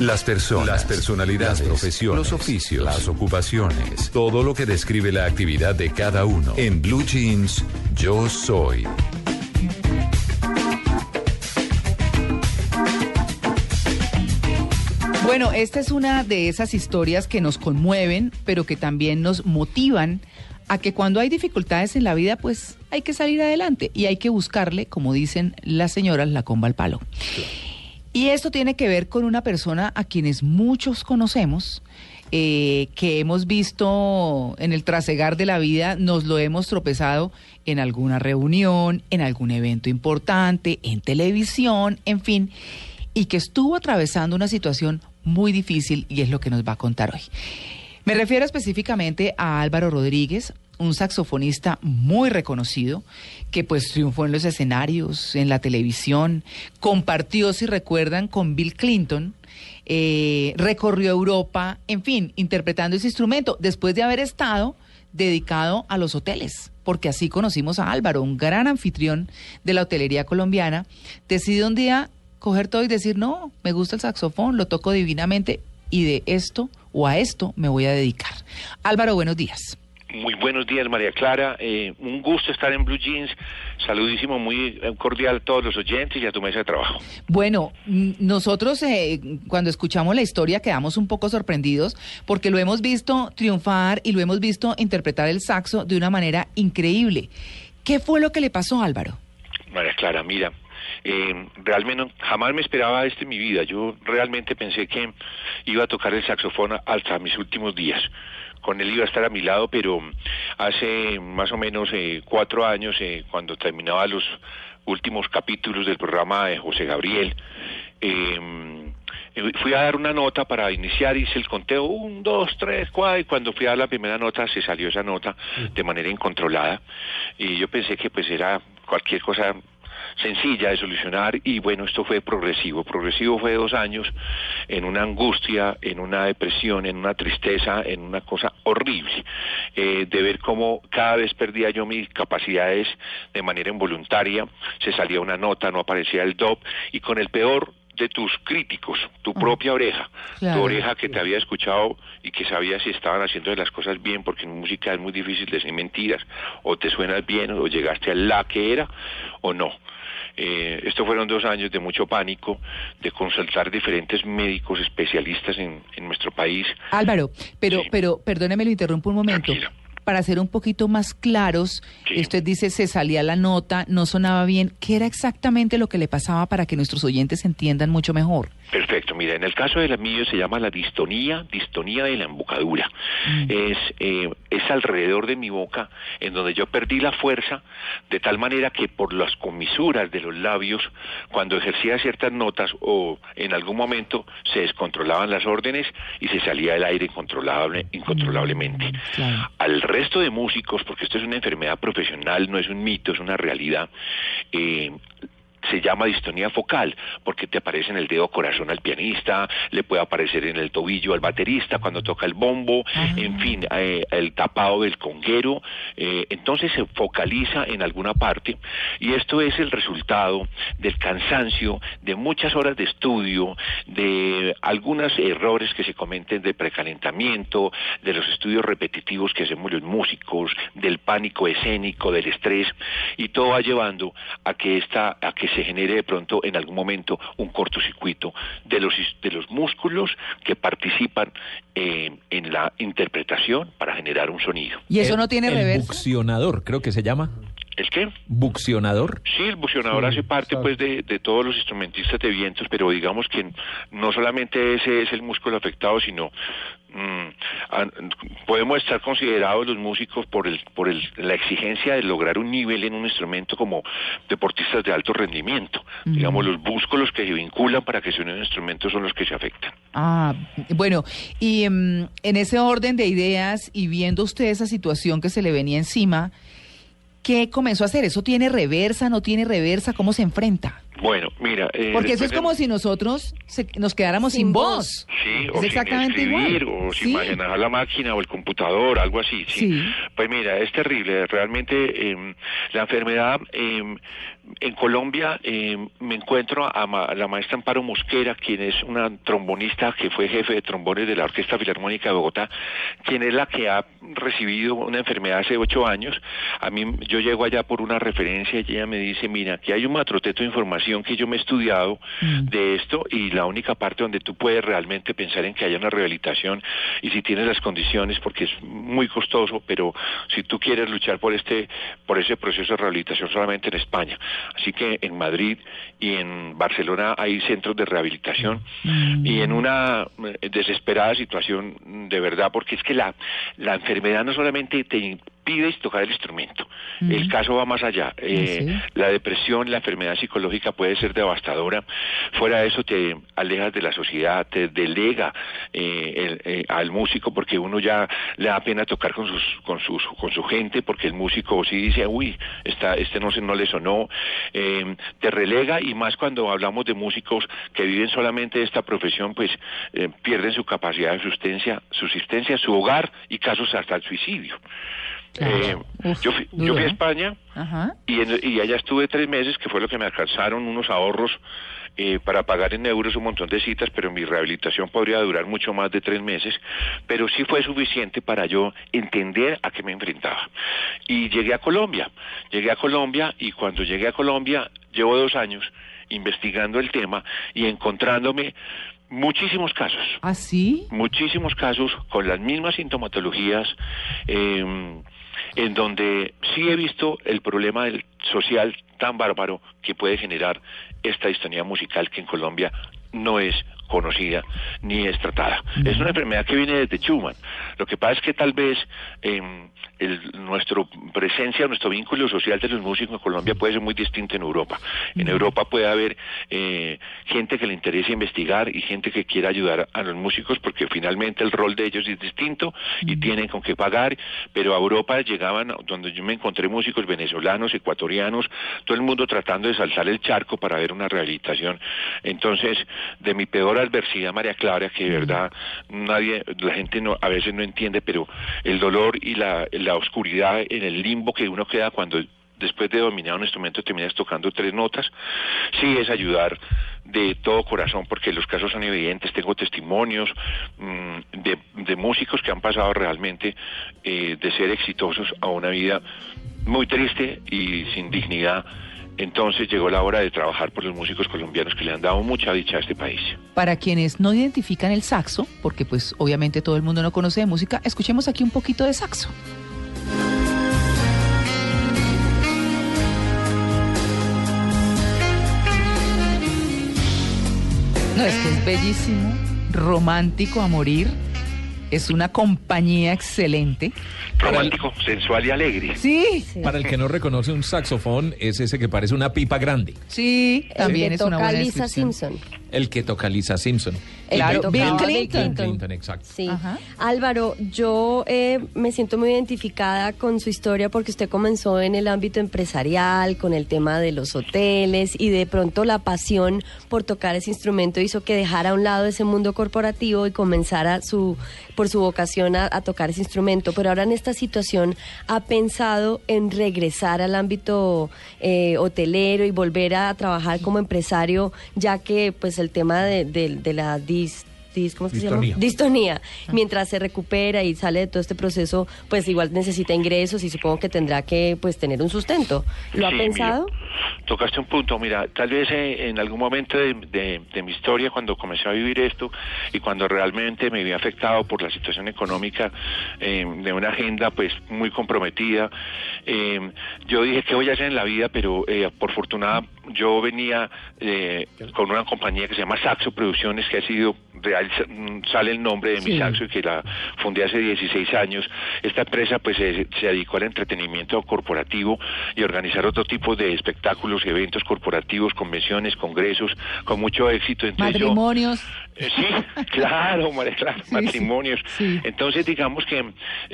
Las personas, las personalidades, las profesiones, los oficios, las ocupaciones, todo lo que describe la actividad de cada uno. En Blue Jeans, yo soy. Bueno, esta es una de esas historias que nos conmueven, pero que también nos motivan a que cuando hay dificultades en la vida, pues hay que salir adelante y hay que buscarle, como dicen las señoras, la comba al palo. Y esto tiene que ver con una persona a quienes muchos conocemos, eh, que hemos visto en el trasegar de la vida, nos lo hemos tropezado en alguna reunión, en algún evento importante, en televisión, en fin, y que estuvo atravesando una situación muy difícil y es lo que nos va a contar hoy. Me refiero específicamente a Álvaro Rodríguez, un saxofonista muy reconocido que pues triunfó en los escenarios, en la televisión, compartió, si recuerdan, con Bill Clinton, eh, recorrió Europa, en fin, interpretando ese instrumento, después de haber estado dedicado a los hoteles, porque así conocimos a Álvaro, un gran anfitrión de la hotelería colombiana, decidió un día coger todo y decir, no, me gusta el saxofón, lo toco divinamente y de esto o a esto me voy a dedicar. Álvaro, buenos días. Muy buenos días, María Clara. Eh, un gusto estar en Blue Jeans. Saludísimo, muy eh, cordial a todos los oyentes y a tu mesa de trabajo. Bueno, nosotros eh, cuando escuchamos la historia quedamos un poco sorprendidos porque lo hemos visto triunfar y lo hemos visto interpretar el saxo de una manera increíble. ¿Qué fue lo que le pasó, Álvaro? María Clara, mira, eh, realmente jamás me esperaba esto en mi vida. Yo realmente pensé que iba a tocar el saxofón hasta mis últimos días con él iba a estar a mi lado, pero hace más o menos eh, cuatro años, eh, cuando terminaba los últimos capítulos del programa de José Gabriel, eh, fui a dar una nota para iniciar, hice el conteo, un, dos, tres, cuatro, y cuando fui a dar la primera nota se salió esa nota de manera incontrolada, y yo pensé que pues era cualquier cosa sencilla de solucionar y bueno, esto fue progresivo. Progresivo fue dos años en una angustia, en una depresión, en una tristeza, en una cosa horrible, eh, de ver cómo cada vez perdía yo mis capacidades de manera involuntaria, se salía una nota, no aparecía el DOP y con el peor de tus críticos, tu propia oreja, tu oreja que te había escuchado y que sabía si estaban haciendo las cosas bien, porque en música es muy difícil decir mentiras, o te suenas bien, o llegaste a la que era, o no. Eh, estos fueron dos años de mucho pánico, de consultar diferentes médicos especialistas en, en nuestro país. Álvaro, pero, pero, perdóneme, lo interrumpo un momento para ser un poquito más claros, usted dice se salía la nota, no sonaba bien. ¿Qué era exactamente lo que le pasaba para que nuestros oyentes entiendan mucho mejor? Perfecto, mira, en el caso de la mío se llama la distonía, distonía de la embocadura. Mm. Es, eh, es alrededor de mi boca en donde yo perdí la fuerza de tal manera que por las comisuras de los labios, cuando ejercía ciertas notas o en algún momento se descontrolaban las órdenes y se salía el aire incontrolable, incontrolablemente. Mm, Al resto de músicos, porque esto es una enfermedad profesional, no es un mito, es una realidad, eh, se llama distonía focal, porque te aparece en el dedo corazón al pianista, le puede aparecer en el tobillo al baterista cuando toca el bombo, en fin, eh, el tapado del conguero, eh, entonces se focaliza en alguna parte y esto es el resultado del cansancio, de muchas horas de estudio, de algunos errores que se cometen de precalentamiento, de los estudios repetitivos que hacemos los músicos, del pánico escénico, del estrés, y todo va llevando a que esta, a que se genere de pronto en algún momento un cortocircuito de los, de los músculos que participan eh, en la interpretación para generar un sonido. ¿Y eso no tiene el Buccionador, creo que se llama. ¿El qué? ¿Buccionador? Sí, el buccionador hace parte pues de, de, todos los instrumentistas de vientos, pero digamos que no solamente ese es el músculo afectado, sino mm, podemos estar considerados los músicos por el por el, la exigencia de lograr un nivel en un instrumento como deportistas de alto rendimiento. Digamos, los músculos que se vinculan para que sea un instrumento son los que se afectan. Ah, bueno, y mm, en ese orden de ideas y viendo usted esa situación que se le venía encima, ¿Qué comenzó a hacer? ¿Eso tiene reversa, no tiene reversa? ¿Cómo se enfrenta? Bueno, mira. Eh, Porque eso es como si nosotros nos quedáramos sin, voz. Sí, o exactamente sin escribir, o sin manejar la máquina o el computador, algo así. Sí. Pues mira, es terrible. Realmente em, la enfermedad em, en Colombia em, me encuentro a, la maestra Amparo Mosquera, quien es una trombonista que fue jefe de trombones de la Orquesta Filarmónica de Bogotá, quien es la que ha recibido una enfermedad hace ocho años. A mí, yo llego allá por una referencia y ella me dice, mira, aquí hay un matroteto de información que yo me he estudiado mm. de esto y la única parte donde tú puedes realmente pensar en que haya una rehabilitación y si tienes las condiciones, porque es muy costoso, pero si tú quieres luchar por este, por ese proceso de rehabilitación solamente en España. Así que en Madrid y en Barcelona hay centros de rehabilitación mm. y en una eh, desesperada situación de verdad, porque es que la, la enfermedad no solamente te pides tocar el instrumento. El caso va más allá. Ah, eh, la depresión, la enfermedad psicológica puede ser devastadora. Fuera de eso te alejas de la sociedad, te delega eh, eh, al músico porque uno ya le da pena tocar con sus, con sus, con su gente porque el músico sí dice, uy, esta, este no, no le sonó. te relega y más cuando hablamos de músicos que viven solamente de esta profesión, pues pierden su capacidad de subsistencia, subsistencia, su hogar y casos hasta el suicidio. Eh, yo, fui, yo, fui, a España y, y, allá estuve tres meses, que fue lo que me alcanzaron unos ahorros eh, para pagar en euros un montón de citas, pero mi rehabilitación podría durar mucho más de tres meses, pero sí fue suficiente para yo entender a qué me enfrentaba. Y llegué a Colombia, llegué a Colombia y cuando llegué a Colombia llevo dos años investigando el tema y encontrándome Muchísimos casos. ¿Ah, sí? Muchísimos casos con las mismas sintomatologías, eh, en donde sí he visto el problema del social tan bárbaro que puede generar esta distonía musical que en Colombia no es conocida ni es tratada. Es una enfermedad que viene desde Schumann. Lo que pasa es que tal vez eh, el, nuestra presencia, nuestro vínculo social de los músicos en Colombia puede ser muy distinto en Europa. En Europa puede haber eh, gente que le interese investigar y gente que quiera ayudar a los músicos porque finalmente el rol de ellos es distinto y tienen con qué pagar, pero a Europa llegaban donde yo me encontré músicos venezolanos, ecuatorianos, todo el mundo tratando de saltar el charco para ver una rehabilitación. Entonces, de mi peor adversidad, María Clara, que de verdad nadie, la gente no, a veces no entiende, pero el dolor y la, la oscuridad en el limbo que uno queda cuando después de dominar un instrumento terminas tocando tres notas, sí es ayudar de todo corazón, porque los casos son evidentes, tengo testimonios mm, de, músicos que han pasado realmente eh, de ser exitosos a una vida muy triste y sin dignidad entonces llegó la hora de trabajar por los músicos colombianos que le han dado mucha dicha a este país. Para quienes no identifican el saxo, porque pues obviamente todo el mundo no conoce de música, escuchemos aquí un poquito de saxo. No, es que es bellísimo, romántico a morir es una compañía excelente. Romántico, sensual y alegre. Sí. Para el que no reconoce un saxofón, es ese que parece una pipa grande. Sí, también es una buena Lisa Simpson. El que toca Lisa Simpson. Claro, Bill Clinton. Clinton, exacto. Sí. Álvaro, yo eh, me siento muy identificada con su historia porque usted comenzó en el ámbito empresarial, con el tema de los hoteles y de pronto la pasión por tocar ese instrumento hizo que dejara a un lado ese mundo corporativo y comenzara su, por su vocación a, tocar ese instrumento. Pero ahora en esta situación ha pensado en regresar al ámbito eh, hotelero y volver a trabajar como empresario, ya que pues el tema de, de la ¿cómo se llama? Distonía. Ah. Mientras se recupera y sale de todo este proceso, pues igual necesita ingresos y supongo que tendrá que pues tener un sustento. ¿Lo ha pensado? tocaste un punto, mira, tal vez eh, en algún momento de, mi historia, cuando comencé a vivir esto y cuando realmente me había afectado por la situación económica eh, de una agenda pues muy comprometida, eh, yo dije, ¿qué voy a hacer en la vida? Pero por fortuna yo venía con una compañía que se llama Saxo Producciones, que ha sido real, sale el nombre de mi Saxo y que la fundé hace 16 años. Esta empresa pues se, se dedicó al entretenimiento corporativo y organizar otro tipo de espectáculos, eventos corporativos, convenciones, congresos, con mucho éxito. Matrimonios. Eh, Sí, claro, María Clara, Sí, matrimonios. sí. Entonces, digamos que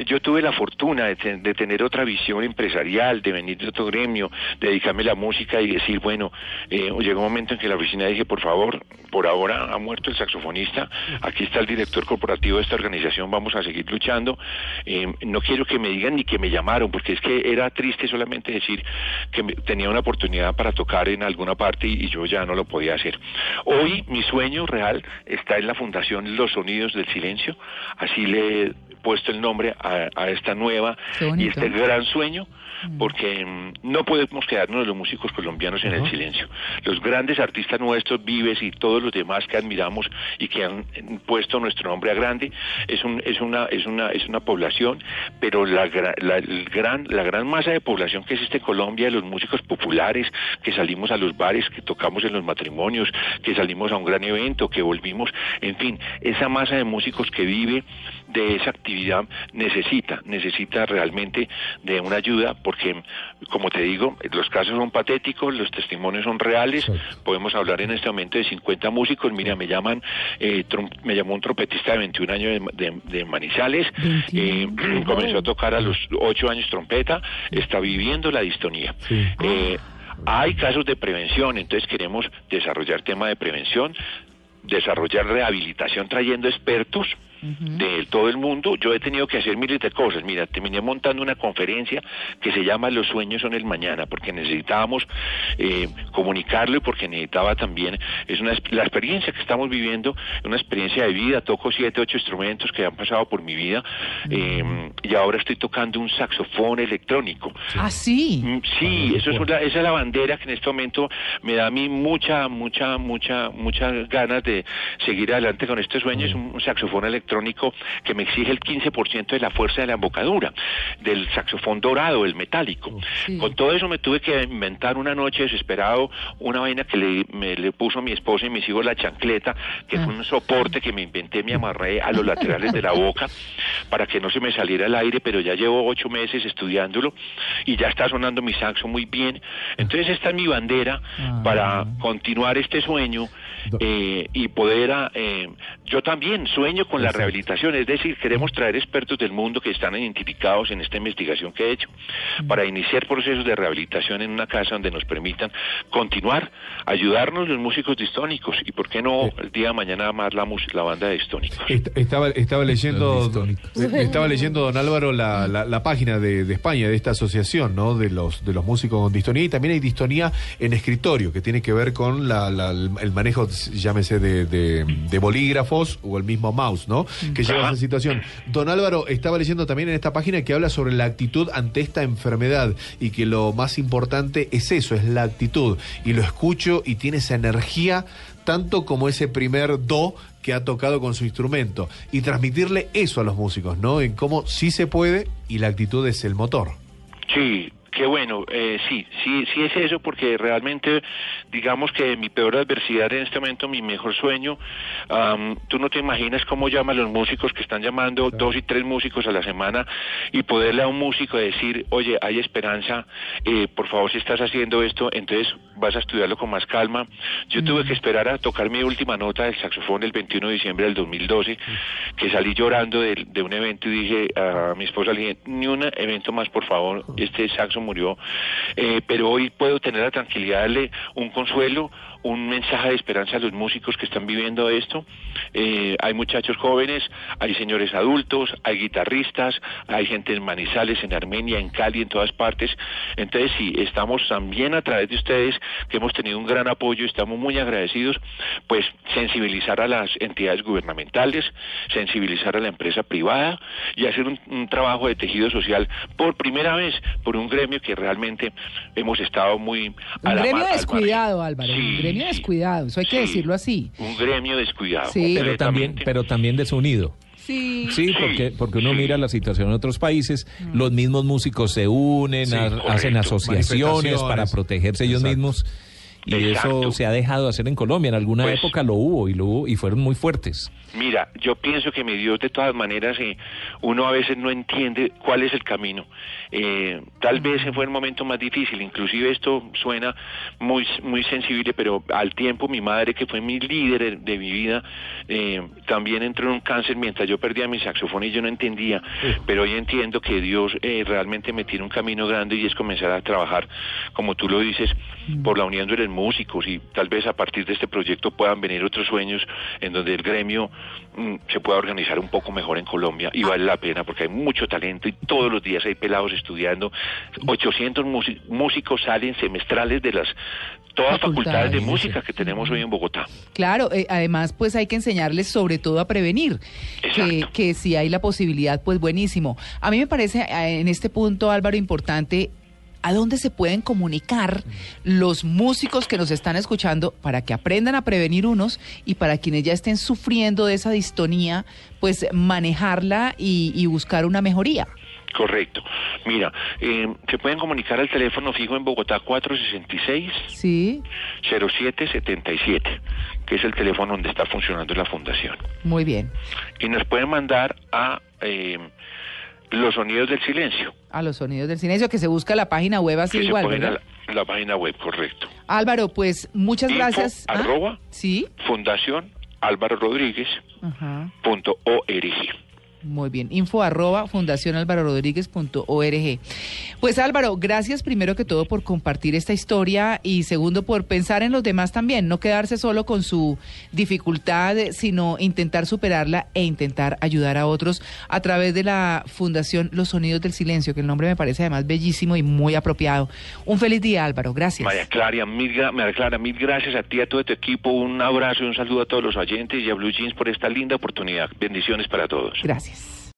yo tuve la fortuna de, te- de tener otra visión empresarial, de venir de otro gremio, de dedicarme a la música y decir, bueno, eh, llegó un momento en que la oficina dije, por favor, por ahora ha muerto el saxofonista, aquí está el director corporativo de esta organización, vamos a seguir luchando. Eh, no quiero que me digan ni que me llamaron, porque es que era triste solamente decir que me- tenía una oportunidad para tocar en alguna parte y, y yo ya no lo podía hacer. Hoy mi sueño real está en la Fundación Los Sonidos del Silencio, así le puesto el nombre a, a esta nueva y este gran sueño porque mm, no podemos quedarnos los músicos colombianos en el silencio. Los grandes artistas nuestros, Vives y todos los demás que admiramos y que han eh, puesto nuestro nombre a grande, es, un, es, una, es, una, es una población, pero la, la, el gran, la gran masa de población que existe en Colombia, los músicos populares, que salimos a los bares, que tocamos en los matrimonios, que salimos a un gran evento, que volvimos, en fin, esa masa de músicos que vive de esa actividad necesita, necesita realmente de una ayuda porque, como te digo, los casos son patéticos, los testimonios son reales, podemos hablar en este momento de 50 músicos, mira, me llaman, eh, me llamó un trompetista de 21 años de, de- de Manizales, eh, 21. comenzó a tocar a los 8 años trompeta, está viviendo la distonía. Eh, hay casos de prevención, entonces queremos desarrollar tema de prevención, desarrollar rehabilitación trayendo expertos de todo el mundo. Yo he tenido que hacer miles de cosas. Mira, terminé montando una conferencia que se llama Los sueños son el mañana, porque necesitábamos eh, comunicarlo y porque necesitaba también, es una, la experiencia que estamos viviendo, una experiencia de vida. Toco siete, ocho instrumentos que han pasado por mi vida eh, y ahora estoy tocando un saxofón electrónico. Ah, sí. Mm, Sí, eso es una- esa es la bandera que en este momento me da a mí mucha, mucha, mucha, muchas ganas de seguir adelante con este sueño. Es un saxofón electrónico que me exige el 15% de la fuerza de la embocadura, del saxofón dorado, el metálico. Sí. Con todo eso me tuve que inventar una noche desesperado una vaina que le, me le puso mi esposa y mis hijos la chancleta, que Ah. fue un soporte que me inventé, me amarré a los laterales de la boca para que no se me saliera el aire, pero ya llevo ocho meses estudiándolo y ya está sonando mi saxo muy bien. Entonces esta es mi bandera Ah. para continuar este sueño eh, y poder, ah, eh, yo también sueño con la rehabilitación, es decir, queremos traer expertos del mundo que están identificados en esta investigación que he hecho para iniciar procesos de rehabilitación en una casa donde nos permitan continuar, ayudarnos los músicos distónicos y por qué no el día de mañana más la, la banda de distónicos. Est- Estaba, estaba leyendo eh, estaba leyendo don Álvaro la, la, la página de, de España de esta asociación no de los de los músicos con distonía. Y también hay distonía en escritorio que tiene que ver con la, la- el manejo llámese de, de- de bolígrafos o el mismo mouse no que lleva a esa situación. Don Álvaro estaba leyendo también en esta página que habla sobre la actitud ante esta enfermedad y que lo más importante es eso es la actitud. Y lo escucho y tiene esa energía tanto como ese primer do que ha tocado con su instrumento y transmitirle eso a los músicos, ¿no? En cómo sí se puede y la actitud es el motor. Sí, qué bueno, eh, sí, sí, sí es eso, porque realmente, digamos que mi peor adversidad en este momento, mi mejor sueño, am, tú no te imaginas cómo llaman los músicos que están llamando dos y tres músicos a la semana y poderle a un músico decir, oye, hay esperanza, eh, por favor, si estás haciendo esto, entonces vas a estudiarlo con más calma. Yo tuve que esperar a tocar mi última nota del saxofón el 21 de diciembre del 2012, que salí llorando de, de un evento y dije a mi esposa, le dije, ni un evento más, por favor, este saxo murió. Eh, pero hoy puedo tener la tranquilidad de darle un consuelo, un mensaje de esperanza a los músicos que están viviendo esto. Eh, hay muchachos jóvenes, hay señores adultos, hay guitarristas, hay gente en Manizales, en Armenia, en Cali, en todas partes. Entonces, sí, estamos también a través de ustedes, que hemos tenido un gran apoyo, estamos muy agradecidos, pues sensibilizar a las entidades gubernamentales, sensibilizar a la empresa privada y hacer un, un trabajo de tejido social por primera vez por un gremio que realmente hemos estado muy Un a la gremio mar- descuidado. Álvaro. Sí, un gremio descuidado. Eso hay que sí. decirlo así. Un gremio descuidado. Sí. Pero también, pero también desunido. Sí. Sí, porque, porque uno sí. mira la situación en otros países, los mismos músicos se unen, Sí, ha- correcto. hacen asociaciones para protegerse ellos mismos Y Exacto. eso se ha dejado de hacer en Colombia. En alguna Pues- época lo hubo y lo hubo y fueron muy fuertes. Mira, yo pienso que mi Dios, de todas maneras, eh, uno a veces no entiende cuál es el camino. Eh, tal vez fue el momento más difícil, inclusive esto suena muy muy sensible, pero al tiempo mi madre, que fue mi líder de, de mi vida, eh, también entró en un cáncer mientras yo perdía mi saxofón y yo no entendía, pero hoy entiendo que Dios eh, realmente me tiene un camino grande y es comenzar a trabajar, como tú lo dices, por la unión de músicos y tal vez a partir de este proyecto puedan venir otros sueños en donde el gremio mm, se pueda organizar un poco mejor en Colombia y vale la pena porque hay mucho talento y todos los días hay pelados estudiando. 800 músi- músicos salen semestrales de las todas facultades de Facultades, música que tenemos hoy en Bogotá. Claro, eh, además pues hay que enseñarles sobre todo a prevenir, que, que si hay la posibilidad pues buenísimo. A mí me parece eh, en este punto Álvaro importante a dónde se pueden comunicar los músicos que nos están escuchando para que aprendan a prevenir unos y para quienes ya estén sufriendo de esa distonía pues manejarla y, y buscar una mejoría. Correcto. Mira, eh, se pueden comunicar al teléfono fijo en Bogotá 466 Sí, 0777, que es el teléfono donde está funcionando la fundación. muy bien. Y nos pueden mandar a eh, Los Sonidos del Silencio, A los sonidos del silencio que se busca la página web así que igual, la, la página web, correcto. Álvaro, pues muchas Info, gracias. ¿Ah? arroba. Sí. Fundación Álvaro Rodríguez punto org. Muy bien. Info arroba fundacionalvarorodríguez.org. Pues Álvaro, gracias primero que todo por compartir esta historia y segundo por pensar en los demás también, no quedarse solo con su dificultad, sino intentar superarla e intentar ayudar a otros a través de la Fundación Los Sonidos del Silencio, que el nombre me parece además bellísimo y muy apropiado. Un feliz día, Álvaro. Gracias. María Clara, mil, María Clara, mil gracias a ti, a todo tu equipo, un abrazo y un saludo a todos los oyentes y a Blue Jeans por esta linda oportunidad. Bendiciones para todos. Gracias.